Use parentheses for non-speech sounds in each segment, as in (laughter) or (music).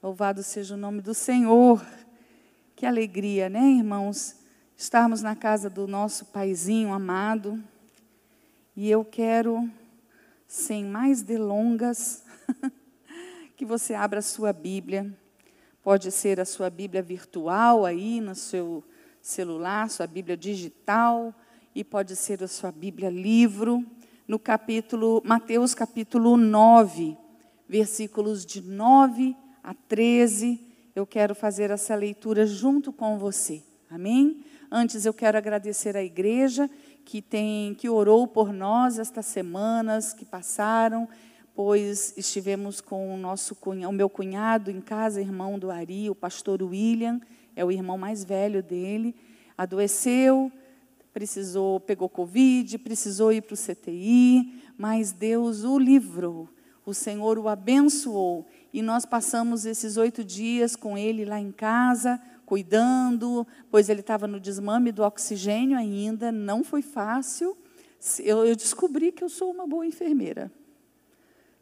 Louvado seja o nome do Senhor. Que alegria, né, irmãos? Estarmos na casa do nosso paizinho amado. E eu quero, sem mais delongas, (laughs) que você abra a sua Bíblia. Pode ser a sua Bíblia virtual aí no seu celular, sua Bíblia digital, e pode ser a sua Bíblia livro, no capítulo, Mateus capítulo 9, versículos de 9 a 13. Eu quero fazer essa leitura junto com você. Amém? Antes eu quero agradecer à igreja que tem que orou por nós estas semanas que passaram, pois estivemos com o nosso o meu cunhado em casa, irmão do Ari, o pastor William, é o irmão mais velho dele, adoeceu, precisou, pegou Covid, precisou ir para o CTI, mas Deus o livrou, o Senhor o abençoou, e nós passamos esses oito dias com ele lá em casa, cuidando, pois ele estava no desmame do oxigênio ainda, não foi fácil. Eu, eu descobri que eu sou uma boa enfermeira.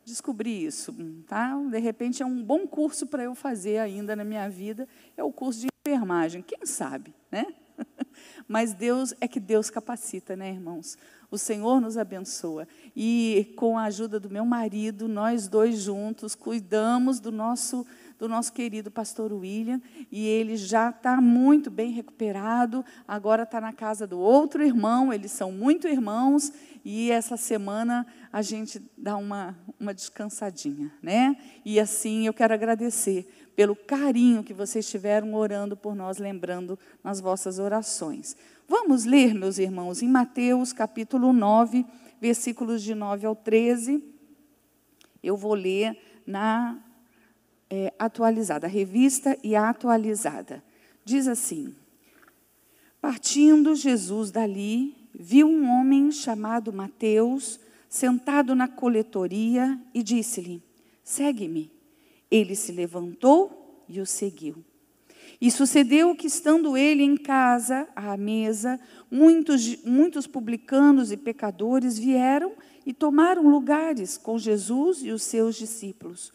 Descobri isso, tá? De repente é um bom curso para eu fazer ainda na minha vida, é o curso de enfermagem. Quem sabe, né? (laughs) Mas Deus é que Deus capacita, né, irmãos? O Senhor nos abençoa. E com a ajuda do meu marido, nós dois juntos cuidamos do nosso do nosso querido pastor William, e ele já está muito bem recuperado, agora está na casa do outro irmão, eles são muito irmãos, e essa semana a gente dá uma, uma descansadinha, né? E assim eu quero agradecer pelo carinho que vocês tiveram orando por nós, lembrando nas vossas orações. Vamos ler, meus irmãos, em Mateus capítulo 9, versículos de 9 ao 13. Eu vou ler na é, atualizada, a revista e a atualizada. Diz assim: Partindo Jesus dali, viu um homem chamado Mateus sentado na coletoria e disse-lhe: Segue-me. Ele se levantou e o seguiu. E sucedeu que, estando ele em casa, à mesa, muitos, muitos publicanos e pecadores vieram e tomaram lugares com Jesus e os seus discípulos.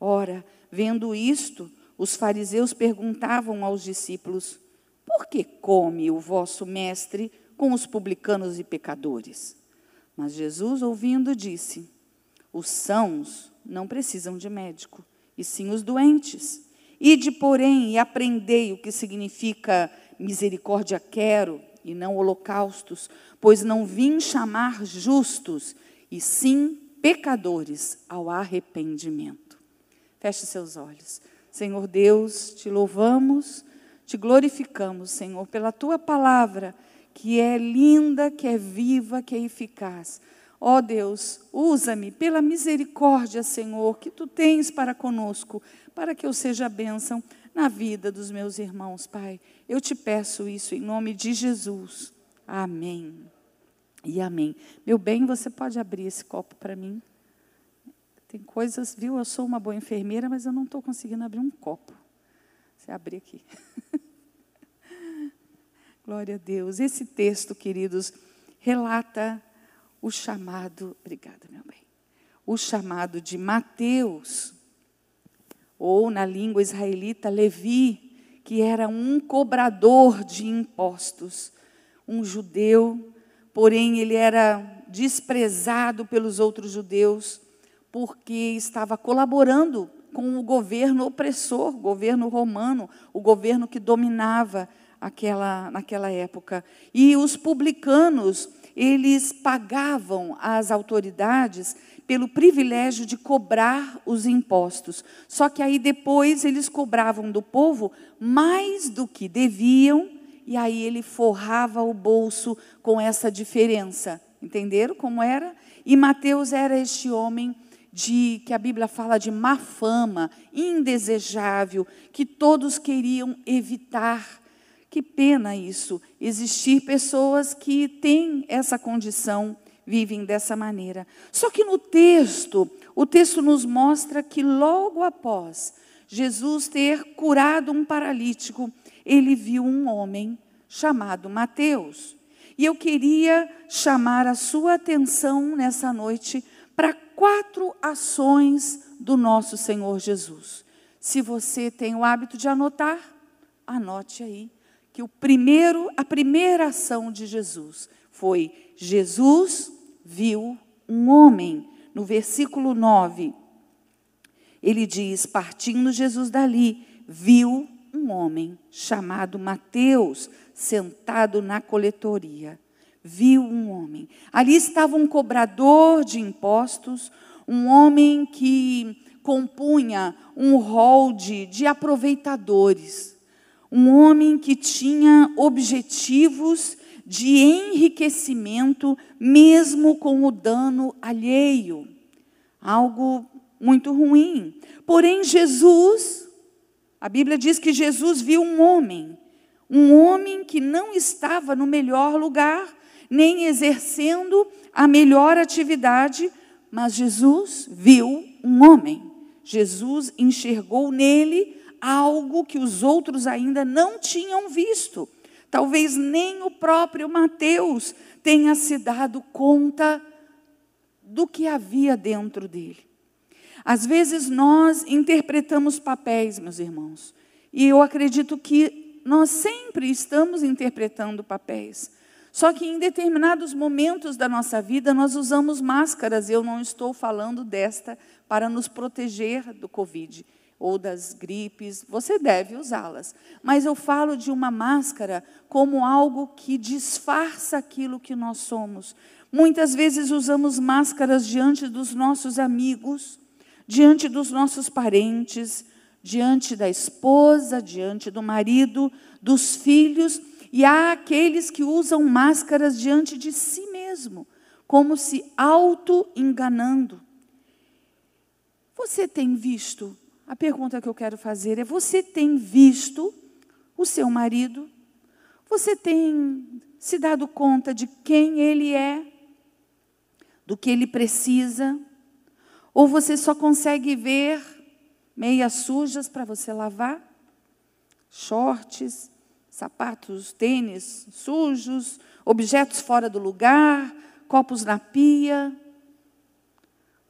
Ora, Vendo isto, os fariseus perguntavam aos discípulos: Por que come o vosso mestre com os publicanos e pecadores? Mas Jesus, ouvindo, disse: Os sãos não precisam de médico, e sim os doentes. Ide, porém, e aprendei o que significa misericórdia quero e não holocaustos, pois não vim chamar justos, e sim pecadores ao arrependimento. Feche seus olhos. Senhor Deus, te louvamos, te glorificamos, Senhor, pela tua palavra, que é linda, que é viva, que é eficaz. Ó oh Deus, usa-me pela misericórdia, Senhor, que tu tens para conosco, para que eu seja bênção na vida dos meus irmãos, Pai. Eu te peço isso em nome de Jesus. Amém. E amém. Meu bem, você pode abrir esse copo para mim? Tem coisas, viu? Eu sou uma boa enfermeira, mas eu não estou conseguindo abrir um copo. Você abrir aqui. (laughs) Glória a Deus. Esse texto, queridos, relata o chamado, obrigada, meu bem, o chamado de Mateus, ou na língua israelita, Levi, que era um cobrador de impostos, um judeu, porém ele era desprezado pelos outros judeus porque estava colaborando com o governo opressor, governo romano, o governo que dominava aquela, naquela época. E os publicanos, eles pagavam às autoridades pelo privilégio de cobrar os impostos. Só que aí depois eles cobravam do povo mais do que deviam, e aí ele forrava o bolso com essa diferença. Entenderam como era? E Mateus era este homem de que a Bíblia fala de má fama, indesejável, que todos queriam evitar. Que pena isso, existir pessoas que têm essa condição, vivem dessa maneira. Só que no texto, o texto nos mostra que logo após Jesus ter curado um paralítico, ele viu um homem chamado Mateus. E eu queria chamar a sua atenção nessa noite para quatro ações do nosso Senhor Jesus. Se você tem o hábito de anotar, anote aí que o primeiro, a primeira ação de Jesus foi Jesus viu um homem. No versículo 9, ele diz: Partindo Jesus dali, viu um homem chamado Mateus sentado na coletoria. Viu um homem. Ali estava um cobrador de impostos, um homem que compunha um rol de, de aproveitadores, um homem que tinha objetivos de enriquecimento, mesmo com o dano alheio. Algo muito ruim. Porém, Jesus, a Bíblia diz que Jesus viu um homem, um homem que não estava no melhor lugar, nem exercendo a melhor atividade, mas Jesus viu um homem. Jesus enxergou nele algo que os outros ainda não tinham visto. Talvez nem o próprio Mateus tenha se dado conta do que havia dentro dele. Às vezes nós interpretamos papéis, meus irmãos, e eu acredito que nós sempre estamos interpretando papéis. Só que em determinados momentos da nossa vida nós usamos máscaras, eu não estou falando desta para nos proteger do Covid ou das gripes, você deve usá-las. Mas eu falo de uma máscara como algo que disfarça aquilo que nós somos. Muitas vezes usamos máscaras diante dos nossos amigos, diante dos nossos parentes, diante da esposa, diante do marido, dos filhos, e há aqueles que usam máscaras diante de si mesmo, como se auto-enganando. Você tem visto? A pergunta que eu quero fazer é: você tem visto o seu marido? Você tem se dado conta de quem ele é? Do que ele precisa? Ou você só consegue ver meias sujas para você lavar? Shorts, sapatos, tênis sujos, objetos fora do lugar, copos na pia.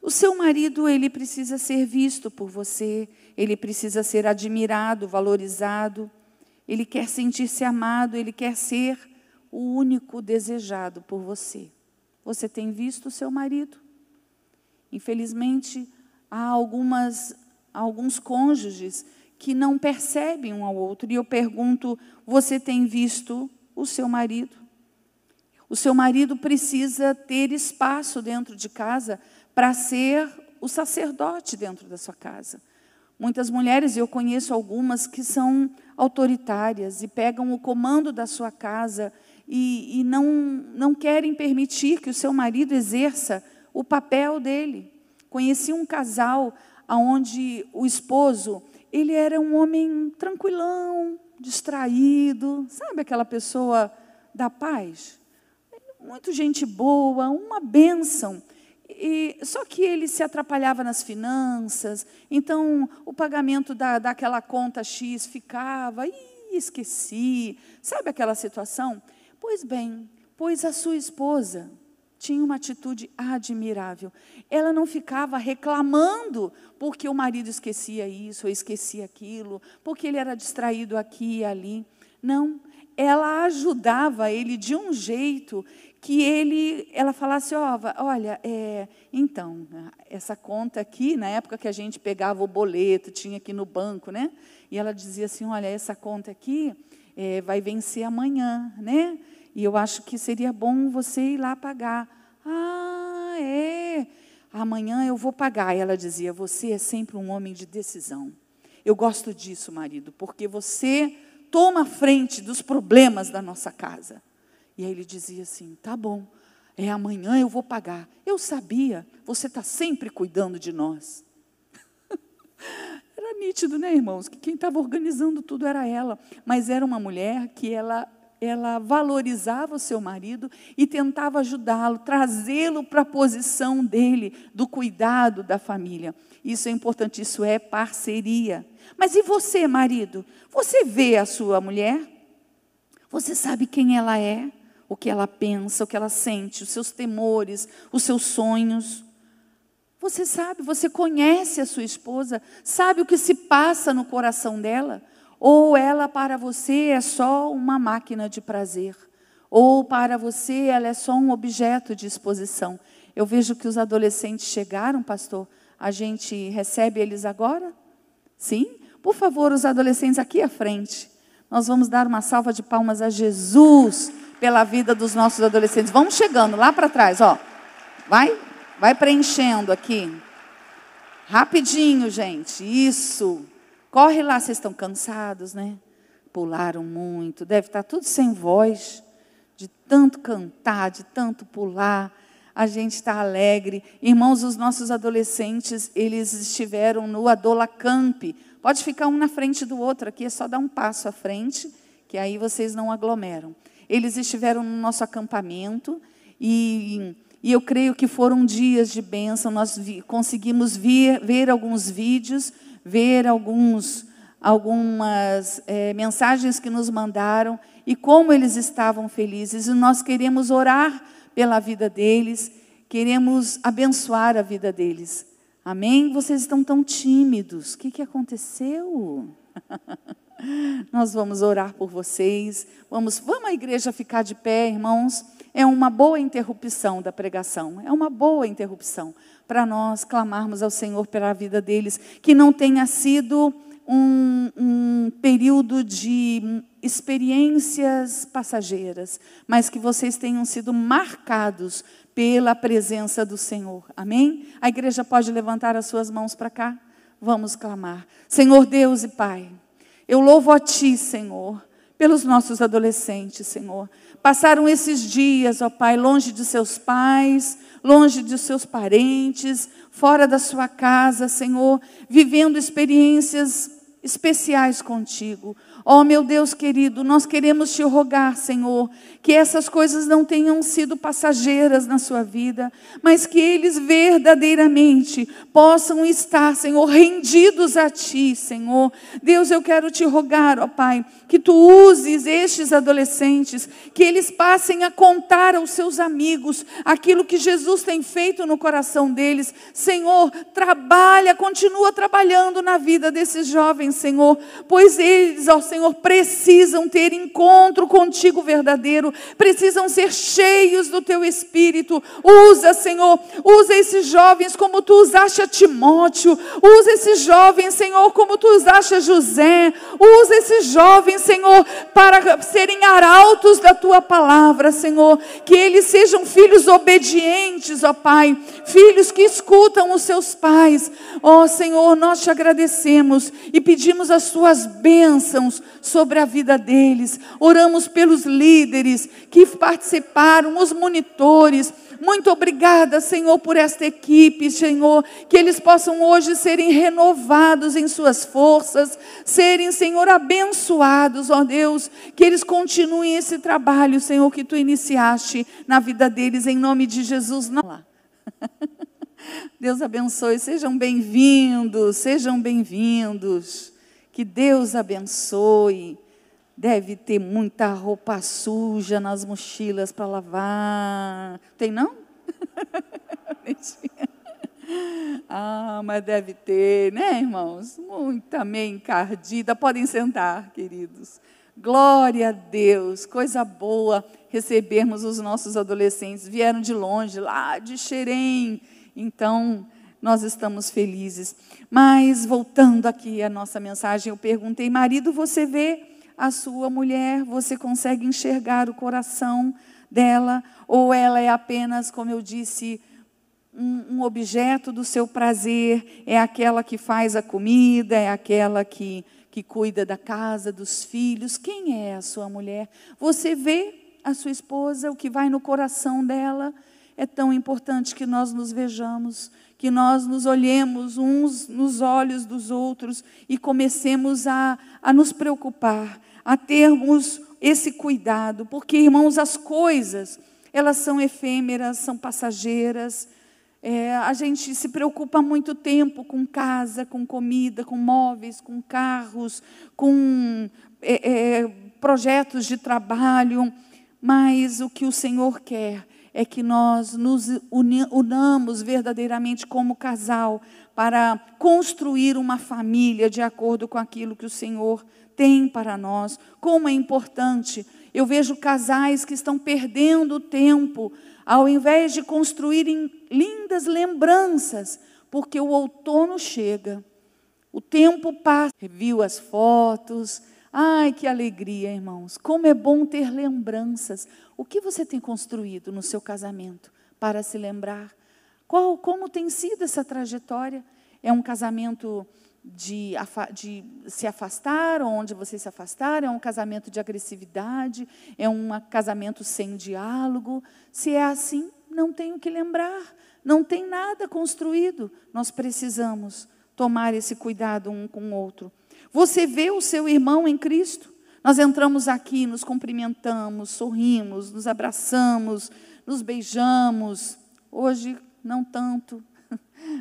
O seu marido, ele precisa ser visto por você, ele precisa ser admirado, valorizado, ele quer sentir-se amado, ele quer ser o único desejado por você. Você tem visto o seu marido? Infelizmente, há algumas, alguns cônjuges que não percebem um ao outro. E eu pergunto: você tem visto o seu marido? O seu marido precisa ter espaço dentro de casa para ser o sacerdote dentro da sua casa. Muitas mulheres, eu conheço algumas que são autoritárias e pegam o comando da sua casa e, e não, não querem permitir que o seu marido exerça o papel dele. Conheci um casal onde o esposo, ele era um homem tranquilão, distraído, sabe aquela pessoa da paz? Muito gente boa, uma bênção. E, só que ele se atrapalhava nas finanças, então o pagamento da, daquela conta X ficava, e esqueci, sabe aquela situação? Pois bem, pois a sua esposa tinha uma atitude admirável. Ela não ficava reclamando porque o marido esquecia isso ou esquecia aquilo, porque ele era distraído aqui e ali. Não, ela ajudava ele de um jeito que ele, ela falasse, oh, olha, é, então, essa conta aqui, na época que a gente pegava o boleto, tinha aqui no banco, né? E ela dizia assim, olha, essa conta aqui é, vai vencer amanhã, né? E eu acho que seria bom você ir lá pagar. Ah, é. Amanhã eu vou pagar. E ela dizia, você é sempre um homem de decisão. Eu gosto disso, marido, porque você toma frente dos problemas da nossa casa. E aí ele dizia assim: tá bom, é amanhã eu vou pagar. Eu sabia, você está sempre cuidando de nós. (laughs) era nítido, né, irmãos? Que quem estava organizando tudo era ela. Mas era uma mulher que ela, ela valorizava o seu marido e tentava ajudá-lo, trazê-lo para a posição dele, do cuidado da família. Isso é importante, isso é parceria. Mas e você, marido? Você vê a sua mulher? Você sabe quem ela é? o que ela pensa, o que ela sente, os seus temores, os seus sonhos. Você sabe, você conhece a sua esposa, sabe o que se passa no coração dela? Ou ela para você é só uma máquina de prazer? Ou para você ela é só um objeto de exposição? Eu vejo que os adolescentes chegaram, pastor. A gente recebe eles agora? Sim? Por favor, os adolescentes aqui à frente. Nós vamos dar uma salva de palmas a Jesus pela vida dos nossos adolescentes. Vamos chegando lá para trás, ó. Vai, vai preenchendo aqui. Rapidinho, gente. Isso. Corre lá, vocês estão cansados, né? Pularam muito, deve estar tudo sem voz, de tanto cantar, de tanto pular a gente está alegre. Irmãos, os nossos adolescentes, eles estiveram no Adola Camp. Pode ficar um na frente do outro aqui, é só dar um passo à frente, que aí vocês não aglomeram. Eles estiveram no nosso acampamento e, e eu creio que foram dias de bênção. Nós vi, conseguimos vir, ver alguns vídeos, ver alguns, algumas é, mensagens que nos mandaram e como eles estavam felizes. E nós queremos orar pela vida deles, queremos abençoar a vida deles. Amém? Vocês estão tão tímidos. O que, que aconteceu? (laughs) Nós vamos orar por vocês. Vamos, vamos a igreja ficar de pé, irmãos. É uma boa interrupção da pregação. É uma boa interrupção para nós clamarmos ao Senhor pela vida deles, que não tenha sido um, um período de experiências passageiras, mas que vocês tenham sido marcados pela presença do Senhor. Amém? A igreja pode levantar as suas mãos para cá? Vamos clamar. Senhor Deus e Pai, eu louvo a Ti, Senhor, pelos nossos adolescentes, Senhor. Passaram esses dias, ó Pai, longe de seus pais, longe de seus parentes, fora da sua casa, Senhor, vivendo experiências especiais contigo. Oh, meu Deus querido, nós queremos te rogar, Senhor, que essas coisas não tenham sido passageiras na sua vida, mas que eles verdadeiramente possam estar, Senhor, rendidos a Ti, Senhor. Deus, eu quero te rogar, ó Pai, que Tu uses estes adolescentes, que eles passem a contar aos seus amigos aquilo que Jesus tem feito no coração deles. Senhor, trabalha, continua trabalhando na vida desses jovens, Senhor, pois eles, ó Senhor, precisam ter encontro contigo verdadeiro, precisam ser cheios do teu espírito. Usa, Senhor, usa esses jovens como tu usaste a Timóteo, usa esses jovens, Senhor, como tu usaste a José, usa esses jovens, Senhor, para serem arautos da tua palavra, Senhor, que eles sejam filhos obedientes, ó Pai, filhos que escutam os seus pais. Ó Senhor, nós te agradecemos e pedimos as tuas bênçãos sobre a vida deles. Oramos pelos líderes que participaram, os monitores. Muito obrigada, Senhor, por esta equipe, Senhor, que eles possam hoje serem renovados em suas forças, serem, Senhor, abençoados, ó Deus, que eles continuem esse trabalho, Senhor, que tu iniciaste na vida deles, em nome de Jesus. Não. (laughs) Deus abençoe, sejam bem-vindos, sejam bem-vindos. Que Deus abençoe. Deve ter muita roupa suja nas mochilas para lavar. Tem não? (laughs) ah, mas deve ter, né, irmãos? Muita meia encardida. Podem sentar, queridos. Glória a Deus, coisa boa recebermos os nossos adolescentes. Vieram de longe, lá de Xerém. Então, nós estamos felizes. Mas, voltando aqui à nossa mensagem, eu perguntei: marido, você vê a sua mulher, você consegue enxergar o coração dela? Ou ela é apenas, como eu disse, um, um objeto do seu prazer? É aquela que faz a comida? É aquela que, que cuida da casa, dos filhos? Quem é a sua mulher? Você vê a sua esposa, o que vai no coração dela? É tão importante que nós nos vejamos que nós nos olhemos uns nos olhos dos outros e comecemos a, a nos preocupar, a termos esse cuidado, porque, irmãos, as coisas, elas são efêmeras, são passageiras. É, a gente se preocupa muito tempo com casa, com comida, com móveis, com carros, com é, é, projetos de trabalho, mas o que o Senhor quer é que nós nos unamos verdadeiramente como casal para construir uma família de acordo com aquilo que o Senhor tem para nós. Como é importante. Eu vejo casais que estão perdendo tempo ao invés de construírem lindas lembranças, porque o outono chega, o tempo passa, viu as fotos. Ai, que alegria, irmãos. Como é bom ter lembranças. O que você tem construído no seu casamento para se lembrar? Qual, como tem sido essa trajetória? É um casamento de, de, se afastar, onde vocês se afastaram, é um casamento de agressividade, é um casamento sem diálogo. Se é assim, não tem o que lembrar, não tem nada construído. Nós precisamos tomar esse cuidado um com o outro. Você vê o seu irmão em Cristo? Nós entramos aqui, nos cumprimentamos, sorrimos, nos abraçamos, nos beijamos. Hoje, não tanto, (laughs)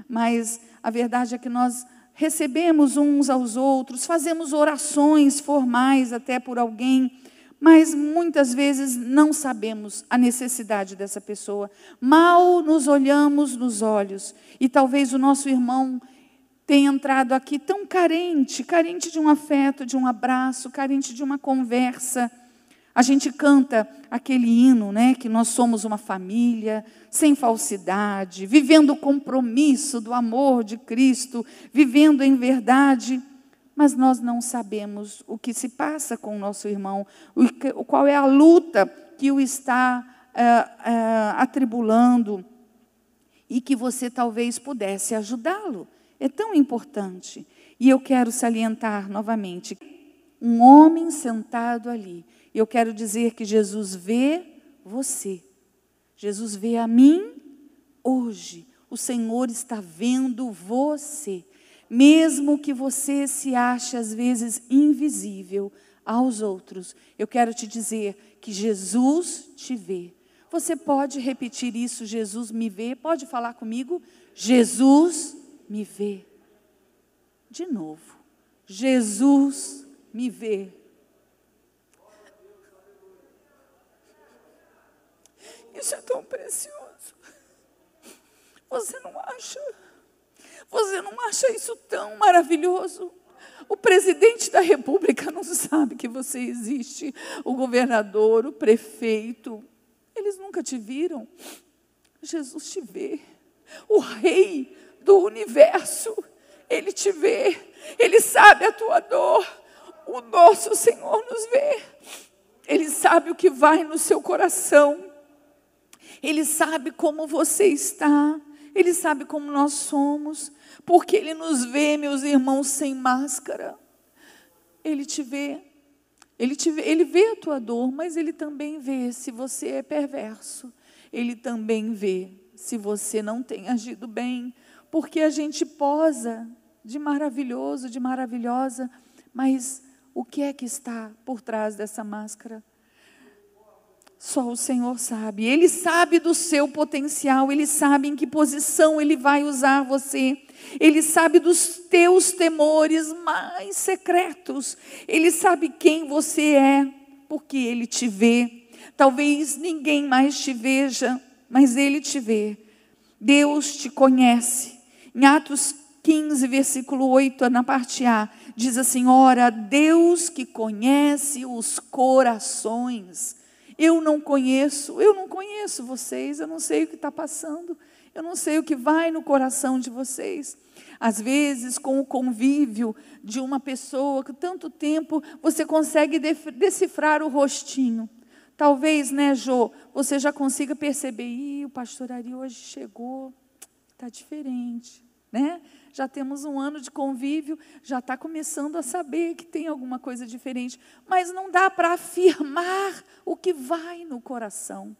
mas a verdade é que nós recebemos uns aos outros, fazemos orações formais até por alguém, mas muitas vezes não sabemos a necessidade dessa pessoa. Mal nos olhamos nos olhos e talvez o nosso irmão tem entrado aqui tão carente, carente de um afeto, de um abraço, carente de uma conversa. A gente canta aquele hino, né, que nós somos uma família, sem falsidade, vivendo o compromisso do amor de Cristo, vivendo em verdade, mas nós não sabemos o que se passa com o nosso irmão, o, qual é a luta que o está é, é, atribulando e que você talvez pudesse ajudá-lo é tão importante. E eu quero salientar novamente: um homem sentado ali. Eu quero dizer que Jesus vê você. Jesus vê a mim hoje. O Senhor está vendo você. Mesmo que você se ache às vezes invisível aos outros, eu quero te dizer que Jesus te vê. Você pode repetir isso, Jesus me vê? Pode falar comigo? Jesus me vê. De novo, Jesus me vê. Isso é tão precioso. Você não acha? Você não acha isso tão maravilhoso? O presidente da república não sabe que você existe, o governador, o prefeito, eles nunca te viram. Jesus te vê. O rei do universo. Ele te vê, Ele sabe a tua dor. O nosso Senhor nos vê. Ele sabe o que vai no seu coração. Ele sabe como você está. Ele sabe como nós somos. Porque Ele nos vê, meus irmãos, sem máscara. Ele te vê. Ele, te vê, ele vê a tua dor, mas Ele também vê se você é perverso. Ele também vê se você não tem agido bem porque a gente posa de maravilhoso, de maravilhosa, mas o que é que está por trás dessa máscara? Só o Senhor sabe. Ele sabe do seu potencial, ele sabe em que posição ele vai usar você. Ele sabe dos teus temores mais secretos. Ele sabe quem você é, porque ele te vê. Talvez ninguém mais te veja, mas ele te vê. Deus te conhece. Em Atos 15, versículo 8, na parte A, diz assim: Ora, Deus que conhece os corações. Eu não conheço, eu não conheço vocês, eu não sei o que está passando, eu não sei o que vai no coração de vocês. Às vezes, com o convívio de uma pessoa que tanto tempo você consegue decifrar o rostinho. Talvez, né, Jô, você já consiga perceber, Ih, o pastor Ari hoje chegou, está diferente, né? Já temos um ano de convívio, já está começando a saber que tem alguma coisa diferente, mas não dá para afirmar o que vai no coração.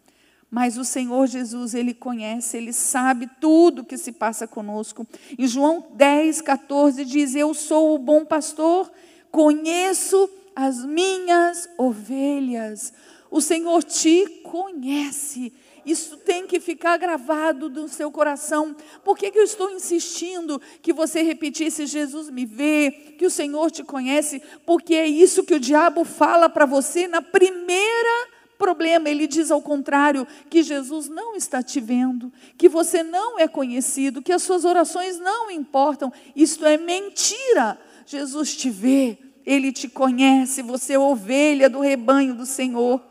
Mas o Senhor Jesus, Ele conhece, Ele sabe tudo que se passa conosco. Em João 10, 14 diz: Eu sou o bom pastor, conheço as minhas ovelhas. O Senhor te conhece isso tem que ficar gravado no seu coração. Por que, que eu estou insistindo que você repetisse: Jesus me vê, que o Senhor te conhece? Porque é isso que o diabo fala para você na primeira problema. Ele diz ao contrário, que Jesus não está te vendo, que você não é conhecido, que as suas orações não importam. Isto é mentira. Jesus te vê, ele te conhece, você é ovelha do rebanho do Senhor.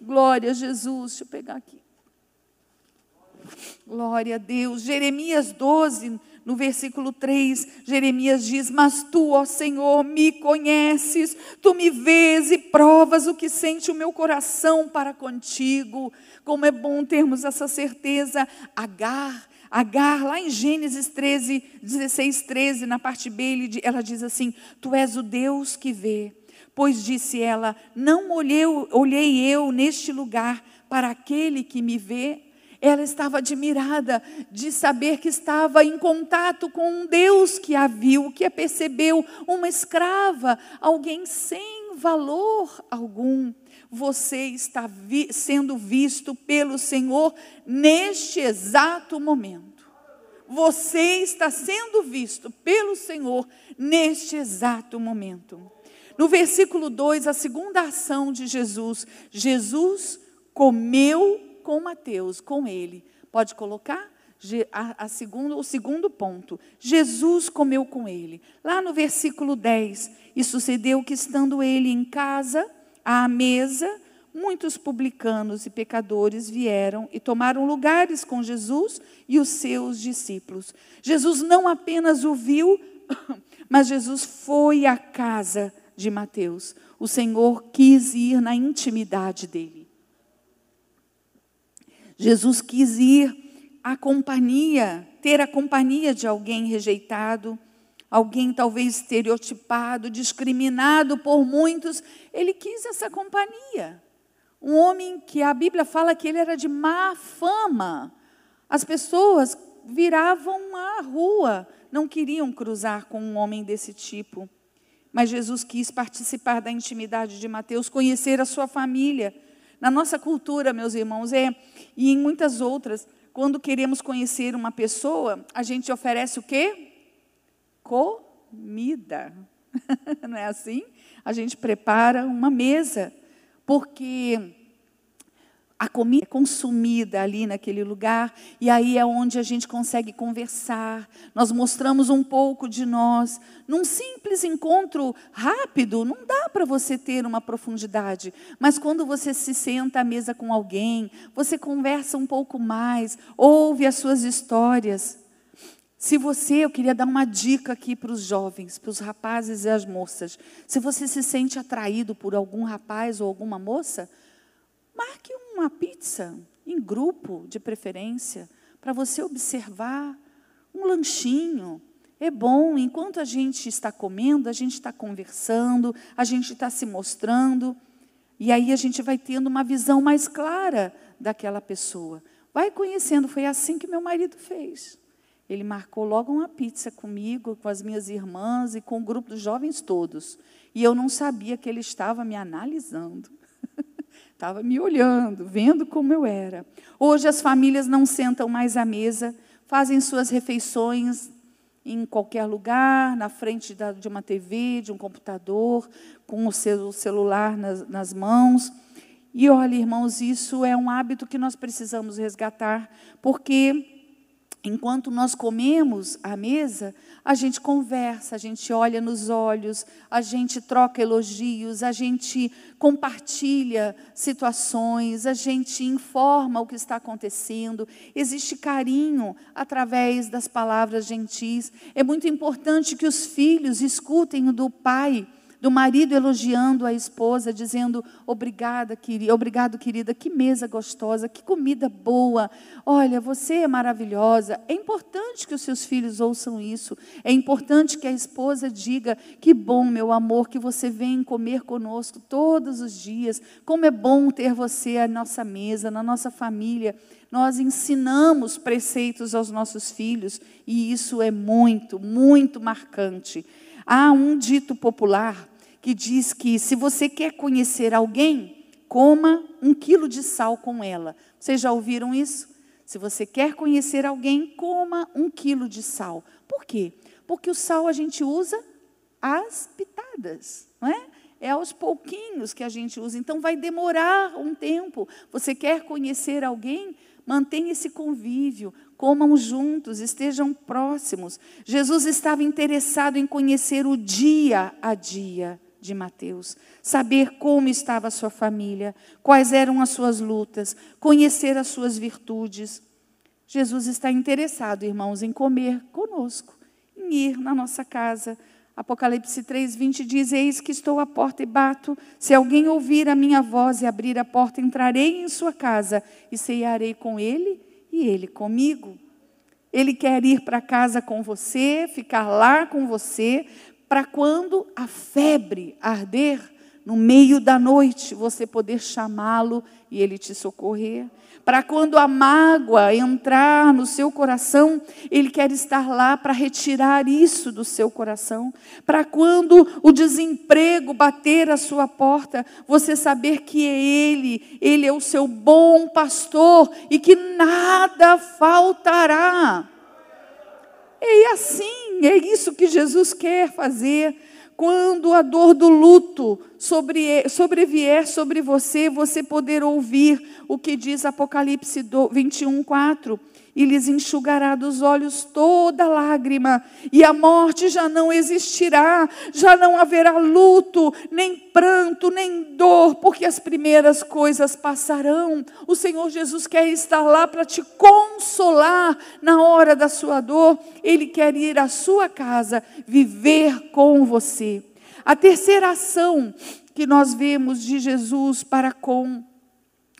Glória a Jesus. Deixa eu pegar aqui. Glória a Deus. Jeremias 12, no versículo 3, Jeremias diz: Mas tu, ó Senhor, me conheces, tu me vês e provas o que sente o meu coração para contigo. Como é bom termos essa certeza. Agar, Agar, lá em Gênesis 13, 16, 13, na parte B, ela diz assim: Tu és o Deus que vê. Pois disse ela: Não olhei, olhei eu neste lugar para aquele que me vê ela estava admirada de saber que estava em contato com um Deus que a viu, que a percebeu, uma escrava, alguém sem valor algum. Você está vi sendo visto pelo Senhor neste exato momento. Você está sendo visto pelo Senhor neste exato momento. No versículo 2, a segunda ação de Jesus, Jesus comeu com Mateus, com ele. Pode colocar? A, a segundo, o segundo ponto. Jesus comeu com ele. Lá no versículo 10, e sucedeu que estando ele em casa, à mesa, muitos publicanos e pecadores vieram e tomaram lugares com Jesus e os seus discípulos. Jesus não apenas o viu, (coughs) mas Jesus foi à casa de Mateus. O Senhor quis ir na intimidade dele. Jesus quis ir à companhia, ter a companhia de alguém rejeitado, alguém talvez estereotipado, discriminado por muitos. Ele quis essa companhia. Um homem que a Bíblia fala que ele era de má fama. As pessoas viravam à rua, não queriam cruzar com um homem desse tipo. Mas Jesus quis participar da intimidade de Mateus, conhecer a sua família. Na nossa cultura, meus irmãos, é e em muitas outras, quando queremos conhecer uma pessoa, a gente oferece o quê? Comida. (laughs) Não é assim? A gente prepara uma mesa, porque a comida é consumida ali naquele lugar, e aí é onde a gente consegue conversar, nós mostramos um pouco de nós. Num simples encontro rápido, não dá para você ter uma profundidade, mas quando você se senta à mesa com alguém, você conversa um pouco mais, ouve as suas histórias. Se você, eu queria dar uma dica aqui para os jovens, para os rapazes e as moças. Se você se sente atraído por algum rapaz ou alguma moça, marque uma pizza em grupo, de preferência, para você observar um lanchinho. É bom, enquanto a gente está comendo, a gente está conversando, a gente está se mostrando, e aí a gente vai tendo uma visão mais clara daquela pessoa. Vai conhecendo, foi assim que meu marido fez. Ele marcou logo uma pizza comigo, com as minhas irmãs e com o grupo dos jovens todos. E eu não sabia que ele estava me analisando. Estava me olhando, vendo como eu era. Hoje as famílias não sentam mais à mesa, fazem suas refeições em qualquer lugar, na frente de uma TV, de um computador, com o seu celular nas, nas mãos. E olha, irmãos, isso é um hábito que nós precisamos resgatar, porque Enquanto nós comemos à mesa, a gente conversa, a gente olha nos olhos, a gente troca elogios, a gente compartilha situações, a gente informa o que está acontecendo. Existe carinho através das palavras gentis. É muito importante que os filhos escutem do pai do marido elogiando a esposa, dizendo: Obrigada, querida, obrigado, querida, que mesa gostosa, que comida boa. Olha, você é maravilhosa. É importante que os seus filhos ouçam isso. É importante que a esposa diga: Que bom, meu amor, que você vem comer conosco todos os dias. Como é bom ter você à nossa mesa, na nossa família. Nós ensinamos preceitos aos nossos filhos e isso é muito, muito marcante. Há um dito popular que diz que se você quer conhecer alguém, coma um quilo de sal com ela. Vocês já ouviram isso? Se você quer conhecer alguém, coma um quilo de sal. Por quê? Porque o sal a gente usa as pitadas, não é? é aos pouquinhos que a gente usa. Então vai demorar um tempo. Você quer conhecer alguém? Mantenha esse convívio, comam juntos, estejam próximos. Jesus estava interessado em conhecer o dia a dia de Mateus, saber como estava a sua família, quais eram as suas lutas, conhecer as suas virtudes. Jesus está interessado, irmãos, em comer conosco, em ir na nossa casa. Apocalipse 3, 20 diz: Eis que estou à porta e bato. Se alguém ouvir a minha voz e abrir a porta, entrarei em sua casa e ceiarei com ele e ele comigo. Ele quer ir para casa com você, ficar lá com você, para quando a febre arder, no meio da noite, você poder chamá-lo e ele te socorrer. Para quando a mágoa entrar no seu coração, ele quer estar lá para retirar isso do seu coração. Para quando o desemprego bater a sua porta, você saber que é ele, ele é o seu bom pastor e que nada faltará. É assim, é isso que Jesus quer fazer. Quando a dor do luto sobre, sobrevier sobre você, você poder ouvir o que diz Apocalipse 21, 4 e lhes enxugará dos olhos toda lágrima, e a morte já não existirá, já não haverá luto, nem pranto, nem dor, porque as primeiras coisas passarão. O Senhor Jesus quer estar lá para te consolar na hora da sua dor, Ele quer ir à sua casa, viver com você. A terceira ação que nós vemos de Jesus para com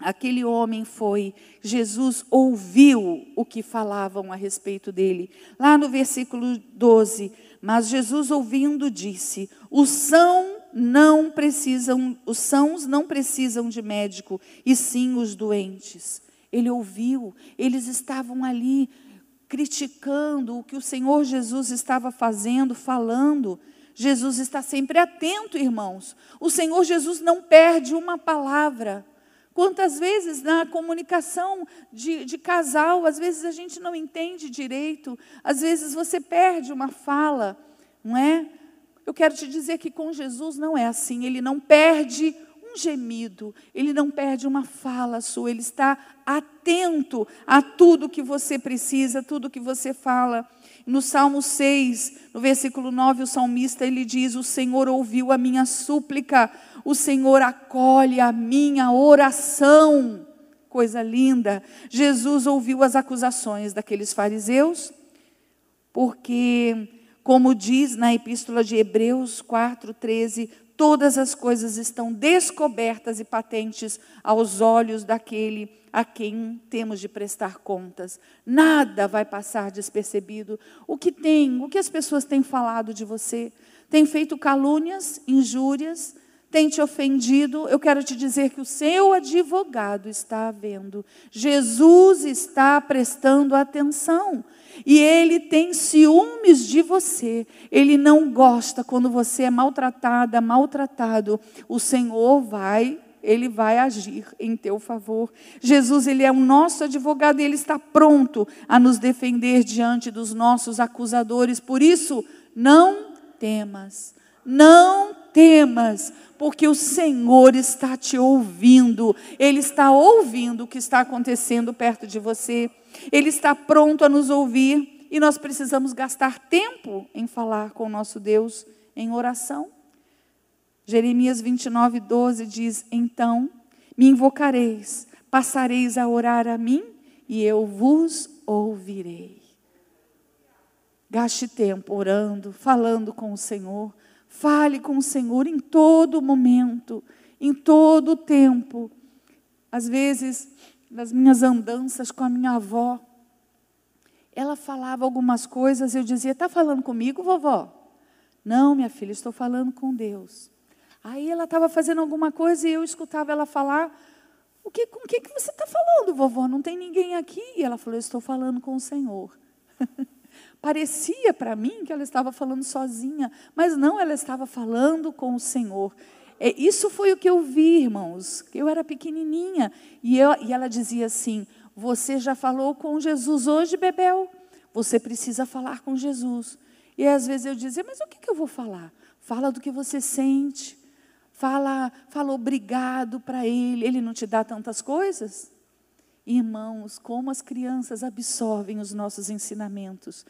aquele homem foi, Jesus ouviu o que falavam a respeito dele. Lá no versículo 12, mas Jesus ouvindo disse: "Os são não precisam, os sãos não precisam de médico, e sim os doentes." Ele ouviu, eles estavam ali criticando o que o Senhor Jesus estava fazendo, falando. Jesus está sempre atento, irmãos. O Senhor Jesus não perde uma palavra. Quantas vezes na comunicação de, de, casal, às vezes a gente não entende direito, às vezes você perde uma fala, não é? Eu quero te dizer que com Jesus não é assim, ele não perde um gemido, ele não perde uma fala sua, ele está atento a tudo que você precisa, tudo que você fala. No Salmo 6, no versículo 9, o salmista ele diz: O Senhor ouviu a minha súplica, o Senhor acolhe a minha oração. Coisa linda. Jesus ouviu as acusações daqueles fariseus, porque, como diz na epístola de Hebreus 4, 13, todas as coisas estão descobertas e patentes aos olhos daquele a quem temos de prestar contas. Nada vai passar despercebido. O que tem, o que as pessoas têm falado de você? Tem feito calúnias, injúrias, tem te ofendido, eu quero te dizer que o seu advogado está vendo. Jesus está prestando atenção. E ele tem ciúmes de você. Ele não gosta quando você é maltratada, maltratado. O Senhor vai, ele vai agir em teu favor. Jesus, ele é o nosso advogado e ele está pronto a nos defender diante dos nossos acusadores. Por isso, não temas. Não temas, porque o Senhor está te ouvindo, Ele está ouvindo o que está acontecendo perto de você, Ele está pronto a nos ouvir e nós precisamos gastar tempo em falar com o nosso Deus em oração. Jeremias 29, 12 diz: Então me invocareis, passareis a orar a mim e eu vos ouvirei. Gaste tempo orando, falando com o Senhor Fale com o Senhor em todo momento, em todo tempo. Às vezes, nas minhas andanças com a minha avó, ela falava algumas coisas, eu dizia: Está falando comigo, vovó? Não, minha filha, estou falando com Deus. Aí ela estava fazendo alguma coisa e eu escutava ela falar: o que, Com que, que você está falando, vovó? Não tem ninguém aqui. E ela falou: Estou falando com o Senhor. (laughs) Parecia para mim que ela estava falando sozinha, mas não, ela estava falando com o Senhor. É, isso foi o que eu vi, irmãos. Eu era pequenininha e, eu, e ela dizia assim: Você já falou com Jesus hoje, Bebel? Você precisa falar com Jesus. E às vezes eu dizia: Mas o que, que eu vou falar? Fala do que você sente. Fala, fala obrigado para ele. Ele não te dá tantas coisas? Irmãos, como as crianças absorvem os nossos ensinamentos.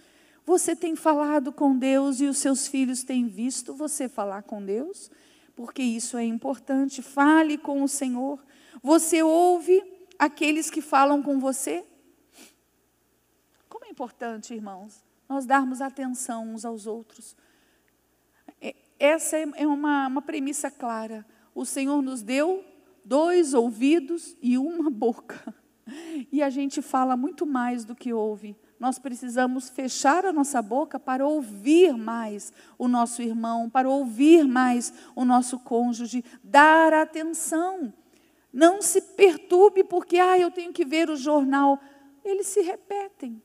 Você tem falado com Deus e os seus filhos têm visto você falar com Deus? Porque isso é importante. Fale com o Senhor. Você ouve aqueles que falam com você? Como é importante, irmãos, nós darmos atenção uns aos outros. É, essa é, é uma, uma premissa clara. O Senhor nos deu dois ouvidos e uma boca. (laughs) E a gente fala muito mais do que ouve. Nós precisamos fechar a nossa boca para ouvir mais o nosso irmão, para ouvir mais o nosso cônjuge, dar atenção. Não se perturbe porque, ah, eu tenho que ver o jornal. Eles se repetem.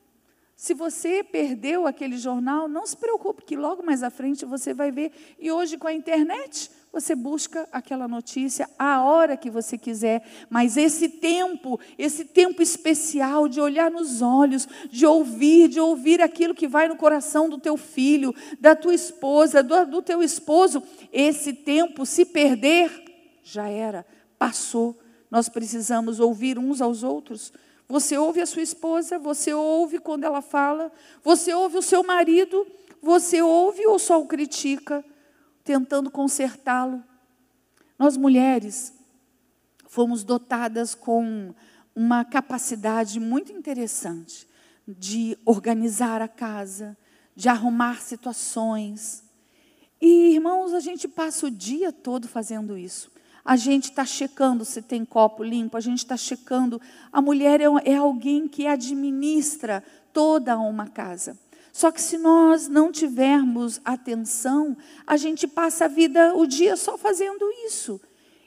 Se você perdeu aquele jornal, não se preocupe, que logo mais à frente você vai ver. E hoje, com a internet, você busca aquela notícia a hora que você quiser, mas esse tempo, esse tempo especial de olhar nos olhos, de ouvir, de ouvir aquilo que vai no coração do teu filho, da tua esposa, do, do teu esposo, esse tempo, se perder, já era, passou. Nós precisamos ouvir uns aos outros. Você ouve a sua esposa, você ouve quando ela fala, você ouve o seu marido, você ouve ou só o critica? Tentando consertá-lo. Nós mulheres fomos dotadas com uma capacidade muito interessante de organizar a casa, de arrumar situações. E, irmãos, a gente passa o dia todo fazendo isso. A gente está checando se tem copo limpo, a gente está checando. A mulher é, é alguém que administra toda uma casa. Só que se nós não tivermos atenção, a gente passa a vida, o dia só fazendo isso.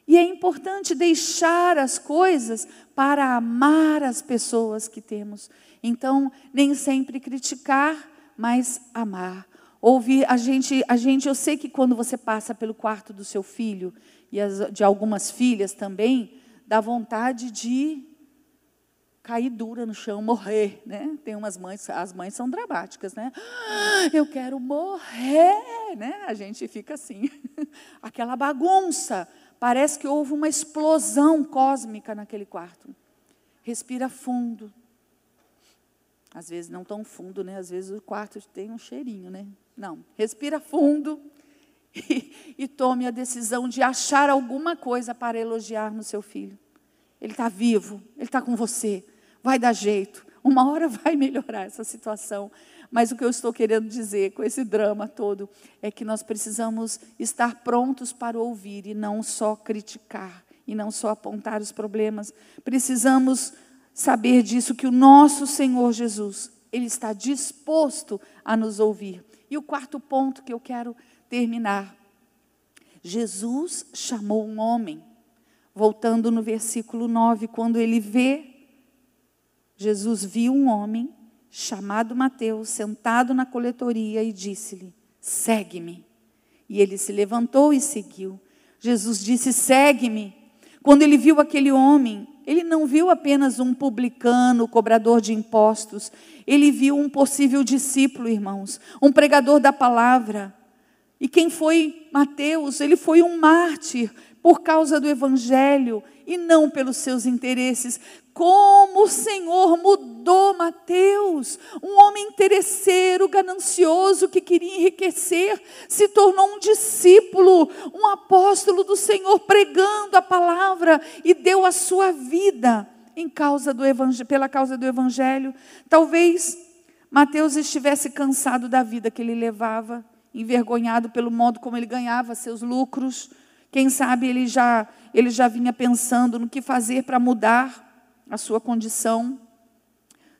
E é importante deixar as coisas para amar as pessoas que temos. Então, nem sempre criticar, mas amar. Ouvir a gente, a gente, eu sei que quando você passa pelo quarto do seu filho e as, de algumas filhas também, dá vontade de cair dura no chão, morrer, né? Tem umas mães, as mães são dramáticas, né? Ah, eu quero morrer, né? A gente fica assim, (laughs) aquela bagunça. Parece que houve uma explosão cósmica naquele quarto. Respira fundo. Às vezes não tão fundo, né? Às vezes o quarto tem um cheirinho, né? Não, respira fundo (laughs) e, e tome a decisão de achar alguma coisa para elogiar no seu filho. Ele está vivo, ele está com você vai dar jeito, uma hora (laughs) vai melhorar essa situação. Mas o que eu estou querendo dizer com esse drama todo é que nós precisamos estar prontos para ouvir e não só criticar, e não só apontar os problemas. Precisamos saber disso que o nosso Senhor Jesus, ele está disposto a nos ouvir. E o quarto ponto que eu quero terminar. Jesus chamou um homem, voltando no versículo 9, quando ele vê Jesus viu um homem chamado Mateus sentado na coletoria e disse-lhe: Segue-me. E ele se levantou e seguiu. Jesus disse: Segue-me. Quando ele viu aquele homem, ele não viu apenas um publicano, cobrador de impostos, ele viu um possível discípulo, irmãos, um pregador da palavra. E quem foi Mateus? Ele foi um mártir por causa do evangelho e não pelos seus interesses. Como o Senhor mudou Mateus, um homem interesseiro, ganancioso, que queria enriquecer, se tornou um discípulo, um apóstolo do Senhor, pregando a palavra e deu a sua vida em causa do pela causa do Evangelho. Talvez Mateus estivesse cansado da vida que ele levava, envergonhado pelo modo como ele ganhava seus lucros. Quem sabe ele já, ele já vinha pensando no que fazer para mudar a sua condição,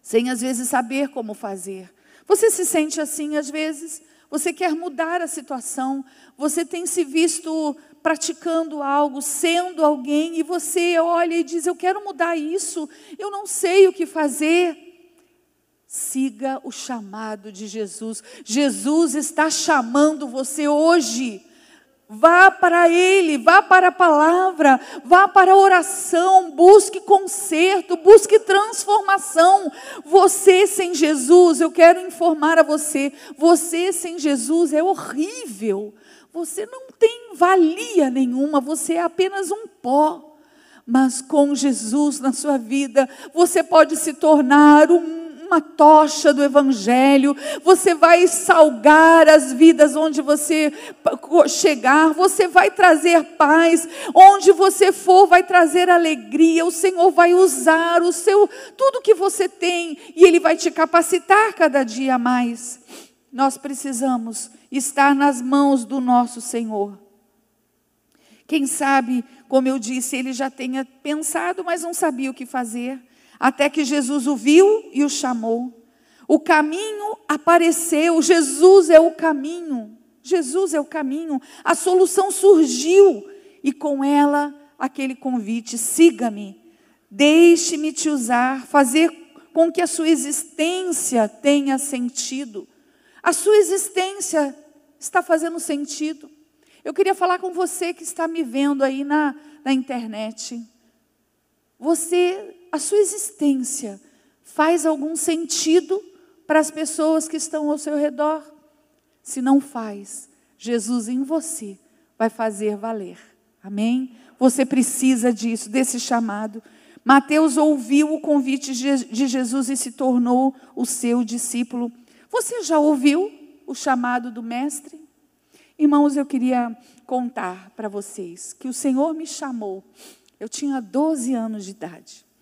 sem às vezes saber como fazer. Você se sente assim às vezes? Você quer mudar a situação, você tem se visto praticando algo, sendo alguém, e você olha e diz: Eu quero mudar isso, eu não sei o que fazer. Siga o chamado de Jesus. Jesus está chamando você hoje Vá para Ele, vá para a palavra, vá para a oração, busque conserto, busque transformação. Você sem Jesus, eu quero informar a você, você sem Jesus é horrível. você não tem valia nenhuma, você é apenas um pó. Mas com Jesus na sua vida, você pode se tornar um uma tocha do Evangelho, você vai salgar as vidas onde você chegar, você vai trazer paz, onde você for, vai trazer alegria, o Senhor vai usar o seu, tudo que você tem, e Ele vai te capacitar cada dia mais. Nós precisamos estar nas mãos do nosso Senhor. Quem sabe, como eu disse, ele já tenha pensado, mas não sabia o que fazer até que Jesus o viu e o chamou. O caminho apareceu, Jesus é o caminho. Jesus é o caminho. A solução surgiu e com ela aquele convite: siga-me, deixe-me te usar, fazer com que a sua existência tenha sentido. A sua existência está fazendo sentido. Eu queria falar com você que está me vendo aí na, na internet. Você a sua existência faz algum sentido para as pessoas que estão ao seu redor? Se não faz, Jesus em você vai fazer valer. Amém? Você precisa disso, desse chamado. Mateus ouviu o convite de Jesus e se tornou o seu discípulo. Você já ouviu o chamado do Mestre? Irmãos, eu queria contar para vocês que o Senhor me chamou. Eu tinha 12 anos de idade.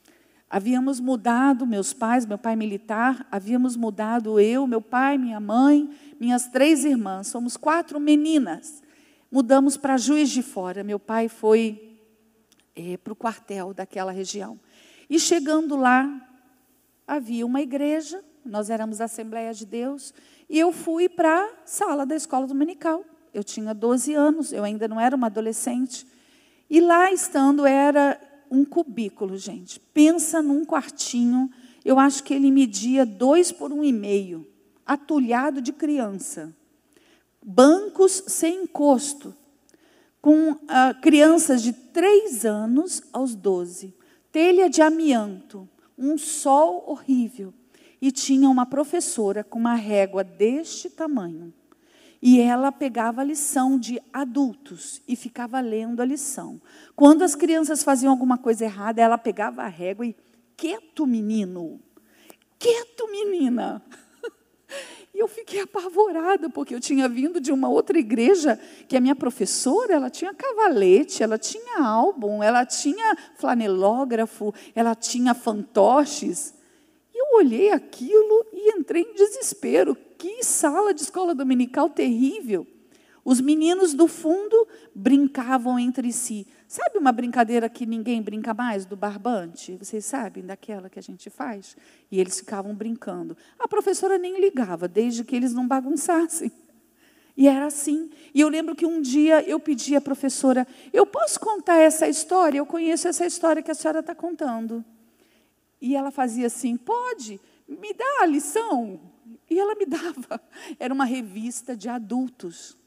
Havíamos mudado, meus pais, meu pai militar, havíamos mudado eu, meu pai, minha mãe, minhas três irmãs, somos quatro meninas. Mudamos para Juiz de Fora. Meu pai foi é, para o quartel daquela região. E chegando lá, havia uma igreja, nós éramos a Assembleia de Deus, e eu fui para a sala da escola dominical. Eu tinha 12 anos, eu ainda não era uma adolescente. E lá estando era um cubículo, gente. Pensa num quartinho, eu acho que ele media dois por um e meio, atulhado de criança. Bancos sem encosto, com ah, crianças de três anos aos doze. Telha de amianto, um sol horrível. E tinha uma professora com uma régua deste tamanho e ela pegava a lição de adultos e ficava lendo a lição. Quando as crianças faziam alguma coisa errada, ela pegava a régua e quieto, menino. Quieto, menina. (laughs) E eu fiquei apavorada, porque eu tinha vindo de uma outra igreja, que a minha professora, ela tinha cavalete, ela tinha álbum, ela tinha flanelógrafo, ela tinha fantoches. E eu olhei aquilo e entrei em desespero. Que sala de escola dominical terrível. Os meninos do fundo brincavam entre si. Sabe uma brincadeira que ninguém brinca mais, do barbante? Vocês sabem daquela que a gente faz? E eles ficavam brincando. A professora nem ligava, desde que eles não bagunçassem. E era assim. E eu lembro que um dia eu pedi à professora: Eu posso contar essa história? Eu conheço essa história que a senhora está contando. E ela fazia assim: Pode, me dá a lição. E ela me (laughs) dava. Era uma revista de adultos.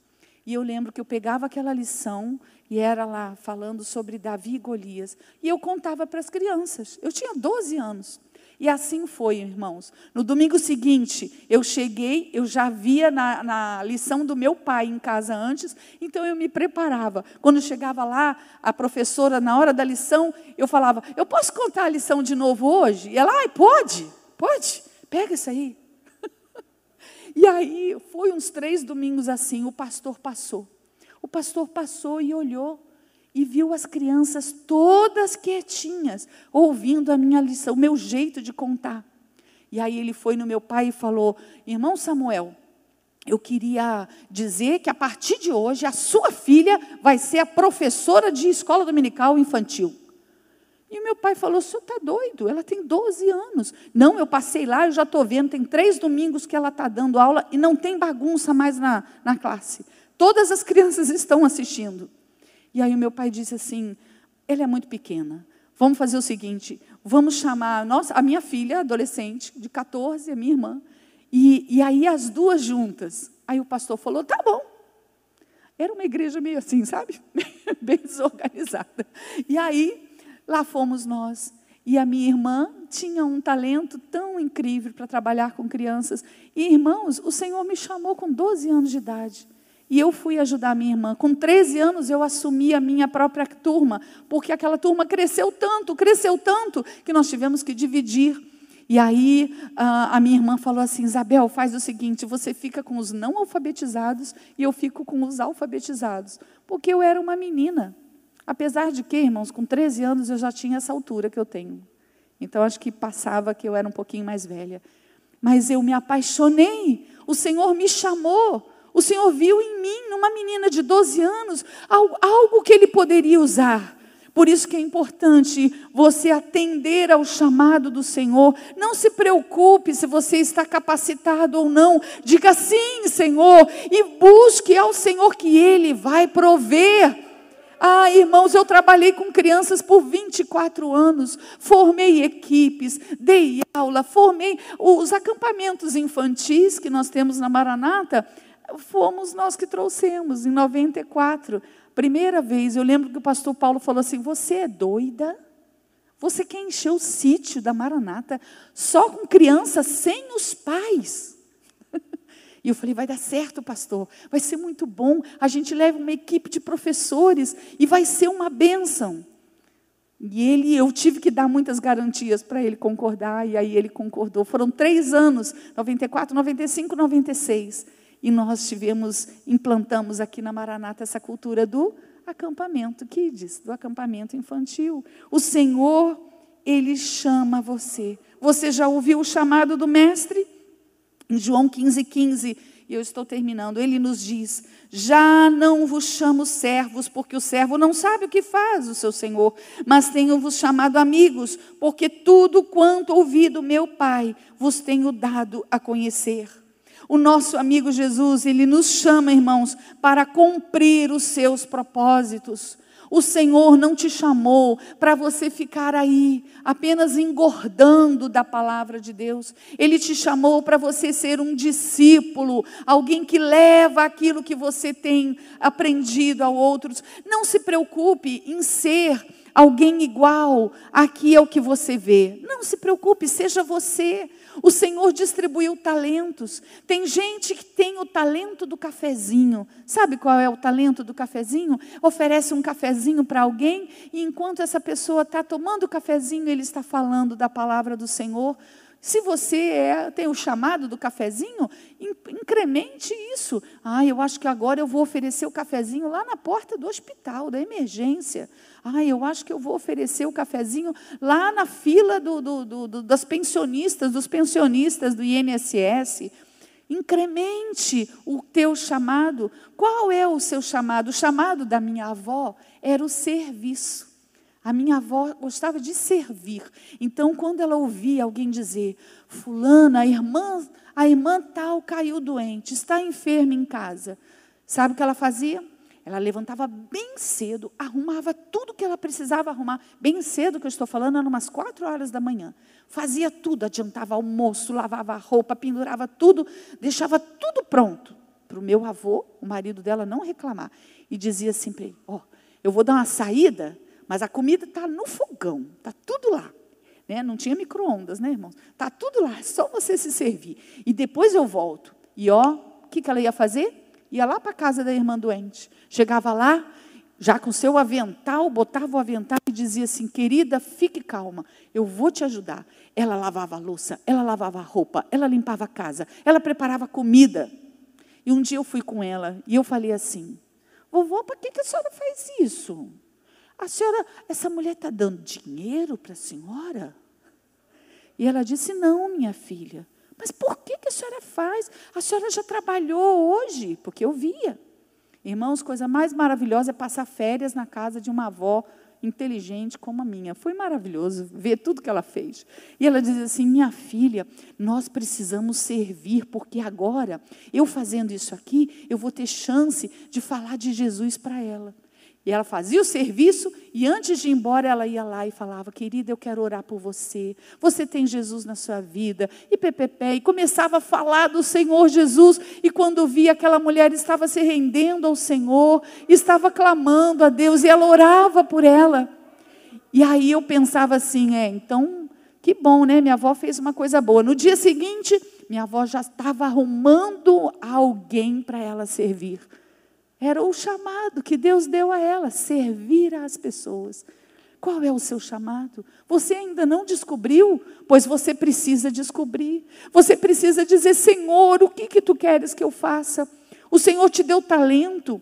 E eu lembro que eu pegava aquela lição e era lá falando sobre Davi e Golias. E eu contava para as crianças. Eu tinha 12 anos. E assim foi, irmãos. No domingo seguinte, eu cheguei, eu já via na, na, lição do meu pai em casa antes, então eu me preparava. Quando chegava lá, a professora, na hora da lição, eu falava: Eu posso contar a lição de novo hoje? E ela, ai, pode, pode, pega isso aí. E aí, foi uns três domingos assim, o pastor passou. O pastor passou e olhou e viu as crianças todas quietinhas, ouvindo a minha lição, o meu jeito de contar. E aí ele foi no meu pai e falou: Irmão Samuel, eu queria dizer que a partir de hoje a sua filha vai ser a professora de escola dominical infantil. E meu pai falou: o senhor está doido? Ela tem 12 anos. Não, eu passei lá, eu já estou vendo, tem três domingos que ela está dando aula e não tem bagunça mais na, na classe. Todas as crianças (laughs) estão assistindo. E aí o meu pai disse assim: ela é muito pequena. Vamos fazer o seguinte: vamos chamar nossa, a minha filha, adolescente, de 14, a minha irmã, e, e aí as duas juntas. Aí o pastor falou: tá bom. Era uma igreja meio assim, sabe? (laughs) Bem desorganizada. E aí Lá fomos nós. E a minha irmã tinha um talento tão incrível para trabalhar com crianças. E, irmãos, o Senhor me chamou com 12 anos de idade. E eu fui ajudar a minha irmã. Com 13 anos, eu assumi a minha própria turma, porque aquela turma cresceu tanto, cresceu tanto, que nós tivemos que dividir. E aí a, minha irmã falou assim: Isabel, faz o seguinte, você fica com os não alfabetizados e eu fico com os alfabetizados. Porque eu era uma menina. Apesar de que, irmãos, com 13 anos eu já tinha essa altura que eu tenho. Então acho que passava que eu era um pouquinho mais velha. Mas eu me apaixonei. O Senhor me chamou. O Senhor viu em mim, numa menina de 12 anos, algo que Ele poderia usar. Por isso que é importante você atender ao chamado do Senhor. Não se preocupe se você está capacitado ou não. Diga sim, Senhor, e busque ao Senhor que Ele vai prover. Ah, irmãos, eu trabalhei com crianças por 24 anos, formei equipes, dei aula, formei os acampamentos infantis que nós temos na Maranata, fomos nós que trouxemos em 94. Primeira vez, eu lembro que o pastor Paulo falou assim: Você é doida? Você quer encher o sítio da Maranata só com crianças sem os pais? E eu falei, vai dar certo, pastor, vai ser muito bom. A gente leva uma equipe de professores e vai ser uma bênção. E ele, eu tive que dar muitas garantias para ele concordar, e aí ele concordou. Foram três anos, 94, 95, 96. E nós tivemos, implantamos aqui na Maranata essa cultura do acampamento kids, do acampamento infantil. O Senhor, Ele chama você. Você já ouviu o chamado do Mestre? Em João 15, 15, e eu estou terminando, ele nos diz: Já não vos chamo servos, porque o servo não sabe o que faz o seu senhor, mas tenho-vos chamado amigos, porque tudo quanto ouvi do meu Pai vos tenho dado a conhecer. O nosso amigo Jesus, ele nos chama, irmãos, para cumprir os seus propósitos. O Senhor não te chamou para você ficar aí apenas engordando da palavra de Deus. Ele te chamou para você ser um discípulo, alguém que leva aquilo que você tem aprendido a outros. Não se preocupe em ser alguém igual aqui é o que você vê. Não se preocupe, seja você. O Senhor distribuiu talentos. Tem gente que tem o talento do cafezinho. Sabe qual é o talento do cafezinho? Oferece um cafezinho para alguém e enquanto essa pessoa está tomando o cafezinho, ele está falando da palavra do Senhor. Se você é, tem o chamado do cafezinho, incremente isso. Ah, eu acho que agora eu vou oferecer o cafezinho lá na porta do hospital, da emergência. Ah, eu acho que eu vou oferecer o cafezinho lá na fila do, do, do, das pensionistas, dos pensionistas do INSS. Incremente o teu chamado. Qual é o seu chamado? O chamado da minha avó era o serviço. A minha avó gostava de servir. Então, quando ela ouvia alguém dizer, fulana, a irmã, a irmã tal caiu doente, está enferma em casa. Sabe o que ela fazia? Ela levantava bem cedo, arrumava tudo que ela precisava arrumar. Bem cedo, que eu estou falando, eram umas quatro horas da manhã. Fazia tudo, adiantava almoço, lavava roupa, pendurava tudo, deixava tudo pronto. Para o meu avô, o marido dela, não reclamar. E dizia assim para ele: Ó, oh, eu vou dar uma saída, mas a comida está no fogão, está tudo lá. Né? Não tinha micro-ondas, né, irmãos? Está tudo lá, é só você se servir. E depois eu volto. E ó, o que, que ela ia fazer? Ia lá para a casa da irmã doente. Chegava lá, já com seu avental, botava o avental e dizia assim: querida, fique calma, eu vou te ajudar. Ela lavava a louça, ela lavava a roupa, ela limpava a casa, ela preparava comida. E um dia eu fui com ela e eu falei assim: vovó, para que, que a senhora faz isso? A senhora, essa mulher está dando dinheiro para a senhora? E ela disse: Não, minha filha. Mas por que, que a senhora faz? A senhora já trabalhou hoje, porque eu via. Irmãos, coisa mais maravilhosa é passar férias na casa de uma avó inteligente como a minha. Foi maravilhoso ver tudo que ela fez. E ela diz assim: Minha filha, nós precisamos servir, porque agora, eu fazendo isso aqui, eu vou ter chance de falar de Jesus para ela. E ela fazia o serviço e antes de ir embora ela ia lá e falava: "Querida, eu quero orar por você. Você tem Jesus na sua vida". E pepepé e começava a falar do Senhor Jesus e quando via aquela mulher estava se rendendo ao Senhor, estava clamando a Deus e ela orava por ela. E aí eu pensava assim, é, então que bom, né? Minha avó fez uma coisa boa. No dia seguinte, minha avó já estava arrumando alguém para ela servir. Era o chamado que Deus deu a ela, servir às pessoas. Qual é o seu chamado? Você ainda não descobriu? Pois você precisa descobrir. Você precisa dizer: Senhor, o que, que tu queres que eu faça? O Senhor te deu talento.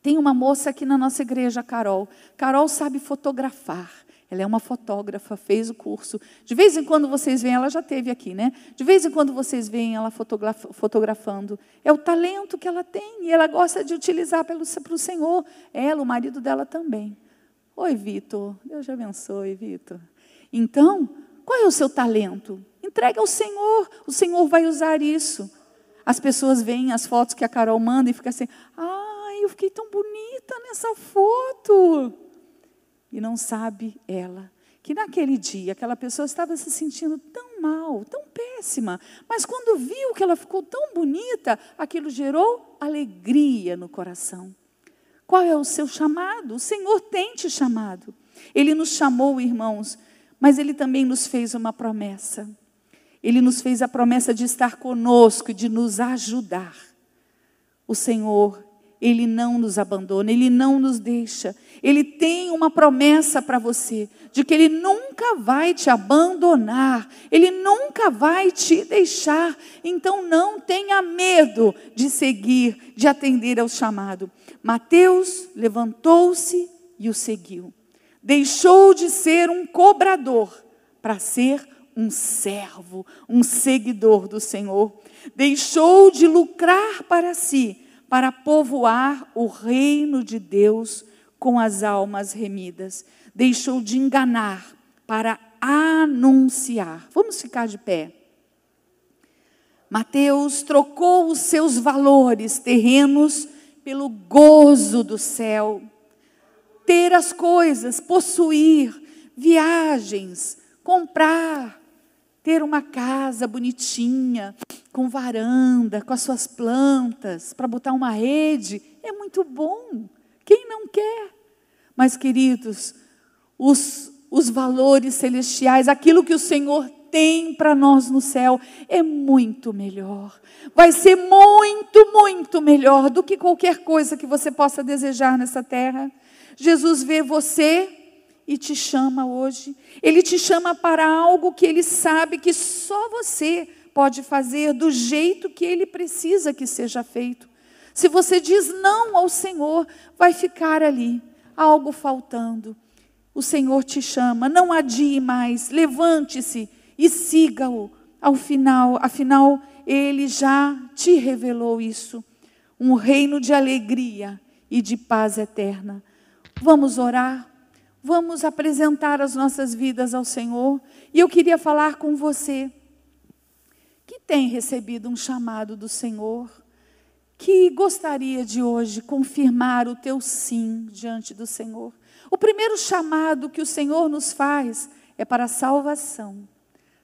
Tem uma moça aqui na nossa igreja, Carol. Carol sabe fotografar. Ela é uma fotógrafa, fez o curso. De vez em quando vocês veem, ela já teve aqui, né? De vez em quando vocês veem ela fotografando. É o talento que ela tem e ela gosta de utilizar para o Senhor. Ela, o marido dela também. Oi, Vitor. Deus te abençoe, Vitor. Então, qual é o seu talento? Entregue ao Senhor. O Senhor vai usar isso. As pessoas veem as fotos que a Carol manda e ficam assim: ai, eu fiquei tão bonita nessa foto e não sabe ela que naquele dia aquela pessoa estava se sentindo tão mal, tão péssima, mas quando viu que ela ficou tão bonita, aquilo gerou alegria no coração. Qual é o seu chamado? O Senhor tem te chamado. Ele nos chamou, irmãos, mas ele também nos fez uma promessa. Ele nos fez a promessa de estar conosco, de nos ajudar. O Senhor ele não nos abandona, Ele não nos deixa. Ele tem uma promessa para você, de que Ele nunca vai te abandonar, Ele nunca vai te deixar. Então não tenha medo de seguir, de atender ao chamado. Mateus levantou-se e o seguiu. Deixou de ser um cobrador para ser um servo, um seguidor do Senhor. Deixou de lucrar para si para povoar o reino de Deus com as almas remidas. Deixou de enganar para anunciar. Vamos ficar de pé. Mateus trocou os seus valores terrenos pelo gozo do céu. Ter as coisas, possuir, viagens, comprar, ter uma casa bonitinha, com varanda, com as suas plantas, para botar uma rede, é muito bom. Quem não quer? Mas, queridos, os, os valores celestiais, aquilo que o Senhor tem para nós no céu, é muito melhor. Vai ser muito, muito melhor do que qualquer coisa que você possa desejar nessa terra. Jesus vê você e te chama hoje. Ele te chama para algo que ele sabe que só você pode fazer do jeito que ele precisa que seja feito. Se você diz não ao Senhor, vai ficar ali algo faltando. O Senhor te chama, não adie mais, levante-se e siga-o. Ao final, afinal, ele já te revelou isso, um reino de alegria e de paz eterna. Vamos orar, vamos apresentar as nossas vidas ao Senhor. E eu queria falar com você que tem recebido um chamado do Senhor, que gostaria de hoje confirmar o teu sim diante do Senhor. O primeiro chamado que o Senhor nos faz é para salvação.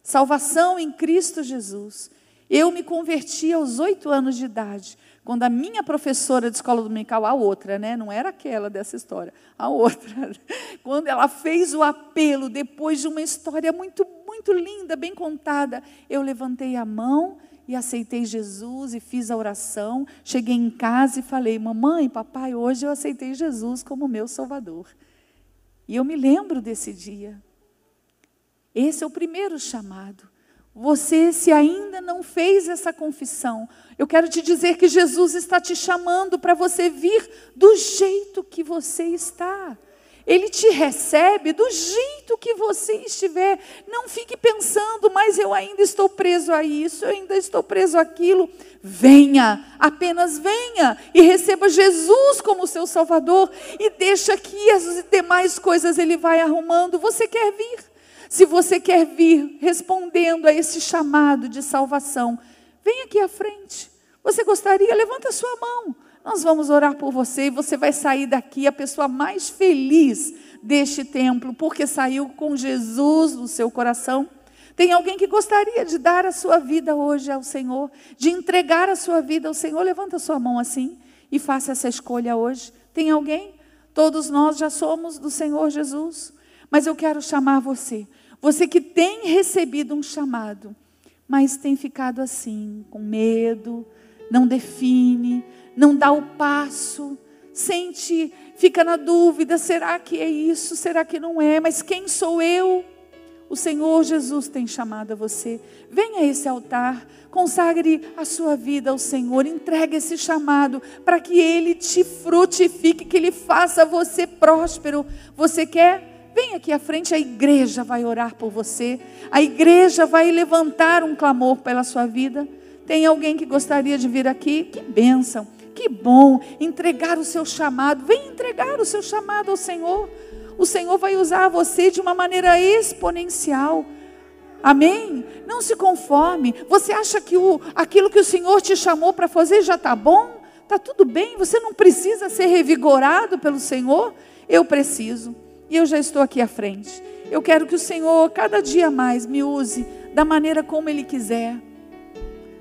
Salvação em Cristo Jesus. Eu me converti aos oito anos de idade, quando a minha professora de escola dominical, a outra, né, não era aquela dessa história, a outra, (laughs) quando ela fez o apelo depois de uma história muito muito linda, bem contada. Eu levantei a mão e aceitei Jesus e fiz a oração. Cheguei em casa e falei: Mamãe, papai, hoje eu aceitei Jesus como meu Salvador. E eu me lembro desse dia. Esse é o primeiro chamado. Você, se ainda não fez essa confissão, eu quero te dizer que Jesus está te chamando para você vir do jeito que você está. Ele te recebe do jeito que você estiver. Não fique pensando, mas eu ainda estou preso a isso, eu ainda estou preso àquilo. Venha, apenas venha e receba Jesus como seu Salvador e deixa que as demais coisas Ele vai arrumando. Você quer vir? Se você quer vir respondendo a esse chamado de salvação, venha aqui à frente. Você gostaria? Levanta a sua mão. Nós vamos orar por você e você vai sair daqui a pessoa mais feliz deste templo, porque saiu com Jesus no seu coração. Tem alguém que gostaria de dar a sua vida hoje ao Senhor, de entregar a sua vida ao Senhor? Levanta a sua mão assim e faça essa escolha hoje. Tem alguém? Todos nós já somos do Senhor Jesus. Mas eu quero chamar você, você que tem recebido um chamado, mas tem ficado assim, com medo, não define, não dá o passo, sente, fica na dúvida: será que é isso? Será que não é? Mas quem sou eu? O Senhor Jesus tem chamado a você. Venha a esse altar, consagre a sua vida ao Senhor, entregue esse chamado para que Ele te frutifique, que Ele faça você próspero. Você quer? Vem aqui à frente, a igreja vai orar por você, a igreja vai levantar um clamor pela sua vida. Tem alguém que gostaria de vir aqui? Que bênção, que bom entregar o seu chamado. Vem entregar o seu chamado ao Senhor o Senhor vai usar você de uma maneira exponencial. Amém? Não se conforme. Você acha que o, aquilo que o Senhor te chamou para fazer já está bom? Está tudo bem? Você não precisa ser revigorado pelo Senhor? Eu preciso. E eu já estou aqui à frente. Eu quero que o Senhor, cada dia mais, me use da maneira como Ele quiser.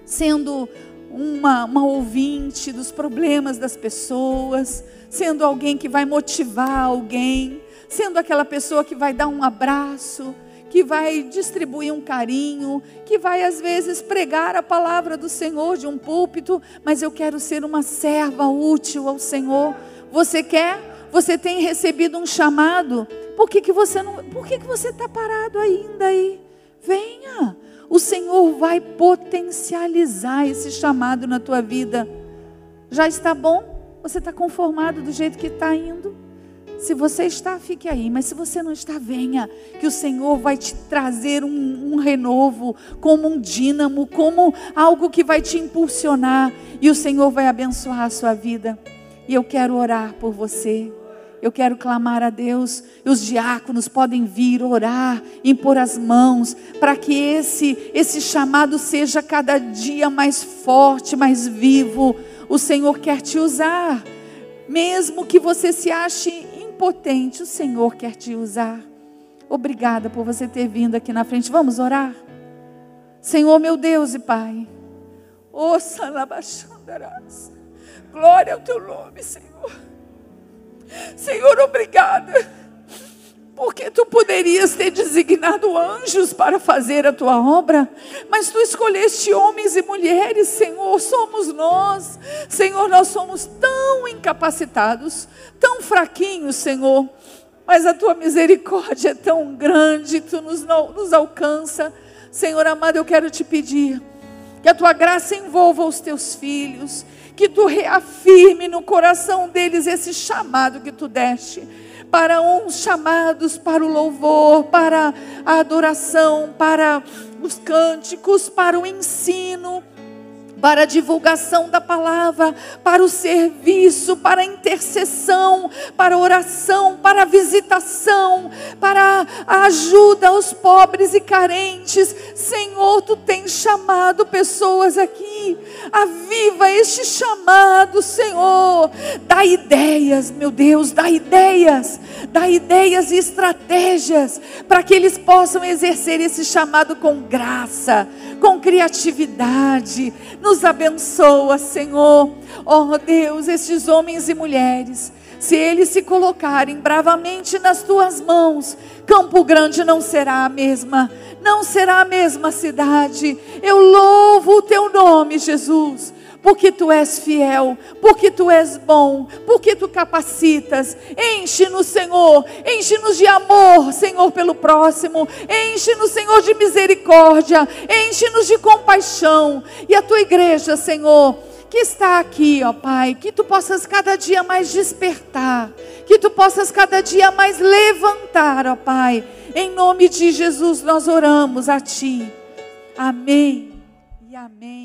Sendo uma, uma ouvinte dos problemas das pessoas, sendo alguém que vai motivar alguém, sendo aquela pessoa que vai dar um abraço, que vai distribuir um carinho, que vai às vezes pregar a palavra do Senhor de um púlpito, mas eu quero ser uma serva útil ao Senhor. Você quer? Você tem recebido um chamado? Por que, que você não? Por que, que você está parado ainda aí? Venha. O Senhor vai potencializar esse chamado na tua vida. Já está bom? Você está conformado do jeito que está indo? Se você está, fique aí. Mas se você não está, venha. Que o Senhor vai te trazer um, um, renovo, como um dínamo, como algo que vai te impulsionar. E o Senhor vai abençoar a sua vida. E eu quero orar por você. Eu quero clamar a Deus. E os diáconos podem vir orar, impor as mãos, para que esse, esse chamado seja cada dia mais forte, mais vivo. O Senhor quer te usar. Mesmo que você se ache potente, o Senhor quer te usar. Obrigada por você ter vindo aqui na frente. Vamos orar? Senhor, meu Deus e Pai. Ouça Labachandarás. Glória ao teu nome, Senhor. Senhor, obrigada porque tu poderias ter designado anjos para fazer a tua obra, mas tu escolheste homens e mulheres, Senhor, somos nós. Senhor, nós somos tão incapacitados, tão fraquinhos, Senhor, mas a tua misericórdia é tão grande, tu nos, nos alcança. Senhor amado, eu quero te pedir que a tua graça envolva os teus filhos, que tu reafirme no coração deles esse chamado que tu deste para uns chamados para o louvor, para a adoração, para os cânticos, para o ensino, para a divulgação da palavra, para o serviço, para a intercessão, para a oração, para a visitação, para a ajuda aos pobres e carentes. Senhor, tu tens chamado pessoas aqui. Aviva este chamado, Senhor. Dá ideias, meu Deus, dá ideias, dá ideias e estratégias para que eles possam exercer esse chamado com graça, com criatividade. Nos abençoa, Senhor. Oh Deus, estes homens e mulheres, se eles se colocarem bravamente nas tuas mãos, Campo Grande não será a mesma, não será a mesma cidade. Eu louvo o teu nome, Jesus porque tu és fiel, porque tu és bom, porque tu capacitas. Enche-nos, Senhor, enche-nos de amor, Senhor, pelo próximo, enche-nos, Senhor, de misericórdia, enche-nos de compaixão. E a tua igreja, Senhor, que está aqui, ó Pai, que tu possas cada dia mais despertar, que tu possas cada dia mais levantar, ó Pai. Em nome de Jesus nós oramos a Ti. Amém e amém.